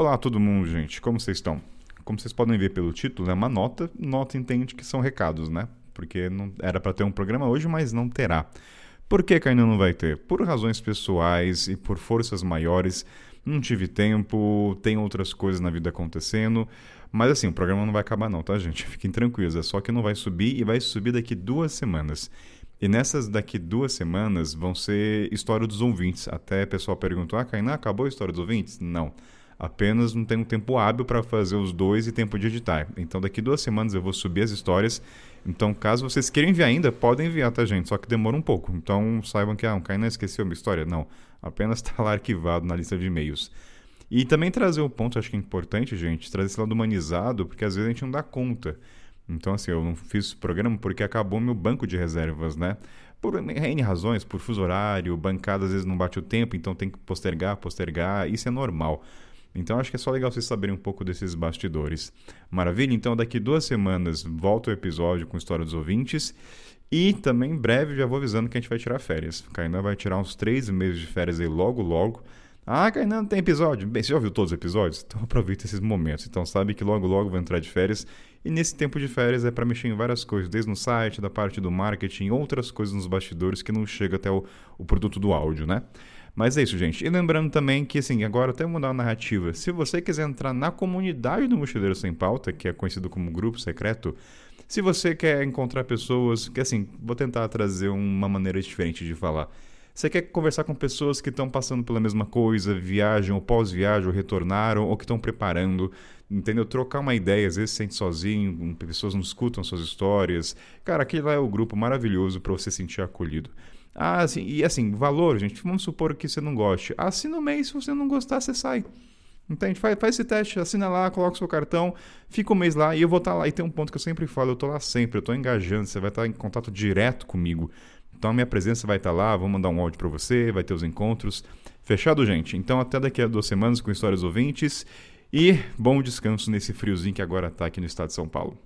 Olá todo mundo, gente. Como vocês estão? Como vocês podem ver pelo título, é uma nota. Nota entende que são recados, né? Porque não era para ter um programa hoje, mas não terá. Por que, ainda não vai ter? Por razões pessoais e por forças maiores. Não tive tempo, tem outras coisas na vida acontecendo. Mas assim, o programa não vai acabar não, tá, gente? Fiquem tranquilos. É só que não vai subir e vai subir daqui duas semanas. E nessas daqui duas semanas vão ser história dos ouvintes. Até o pessoal perguntou: ah, Kainan, acabou a história dos ouvintes? Não. Apenas não tenho tempo hábil para fazer os dois e tempo de editar. Então, daqui duas semanas eu vou subir as histórias. Então, caso vocês queiram enviar ainda, podem enviar, tá, gente? Só que demora um pouco. Então, saibam que, ah, o Kainan esqueceu uma história. Não. Apenas está lá arquivado na lista de e-mails. E também trazer um ponto, acho que é importante, gente, trazer esse lado humanizado, porque às vezes a gente não dá conta. Então, assim, eu não fiz esse programa porque acabou meu banco de reservas, né? Por N razões, por fuso horário, bancada às vezes não bate o tempo, então tem que postergar, postergar, isso é normal. Então acho que é só legal vocês saberem um pouco desses bastidores. Maravilha? Então daqui duas semanas volta o episódio com história dos ouvintes. E também em breve já vou avisando que a gente vai tirar férias. Kainan vai tirar uns três meses de férias aí logo, logo. Ah, Kainan, não tem episódio? Bem, você já ouviu todos os episódios? Então aproveita esses momentos. Então sabe que logo, logo vou entrar de férias. E nesse tempo de férias é para mexer em várias coisas, desde no site, da parte do marketing, outras coisas nos bastidores que não chega até o, o produto do áudio, né? Mas é isso, gente. E lembrando também que, assim, agora até mudar a narrativa. Se você quiser entrar na comunidade do Mochileiro Sem Pauta, que é conhecido como Grupo Secreto, se você quer encontrar pessoas, que assim, vou tentar trazer uma maneira diferente de falar. Você quer conversar com pessoas que estão passando pela mesma coisa, viajam ou pós-viagem, ou retornaram, ou que estão preparando, entendeu? Trocar uma ideia, às vezes se sente sozinho, pessoas não escutam suas histórias. Cara, aquele lá é o grupo maravilhoso para você se sentir acolhido. Ah, assim, e assim, valor, gente, vamos supor que você não goste. Assina o mês, se você não gostar, você sai. Entende? Faz, faz esse teste, assina lá, coloca o seu cartão, fica um mês lá e eu vou estar tá lá. E tem um ponto que eu sempre falo, eu estou lá sempre, eu estou engajando, você vai estar tá em contato direto comigo. Então a minha presença vai estar lá, vou mandar um áudio para você, vai ter os encontros. Fechado, gente? Então até daqui a duas semanas com histórias ouvintes e bom descanso nesse friozinho que agora está aqui no estado de São Paulo.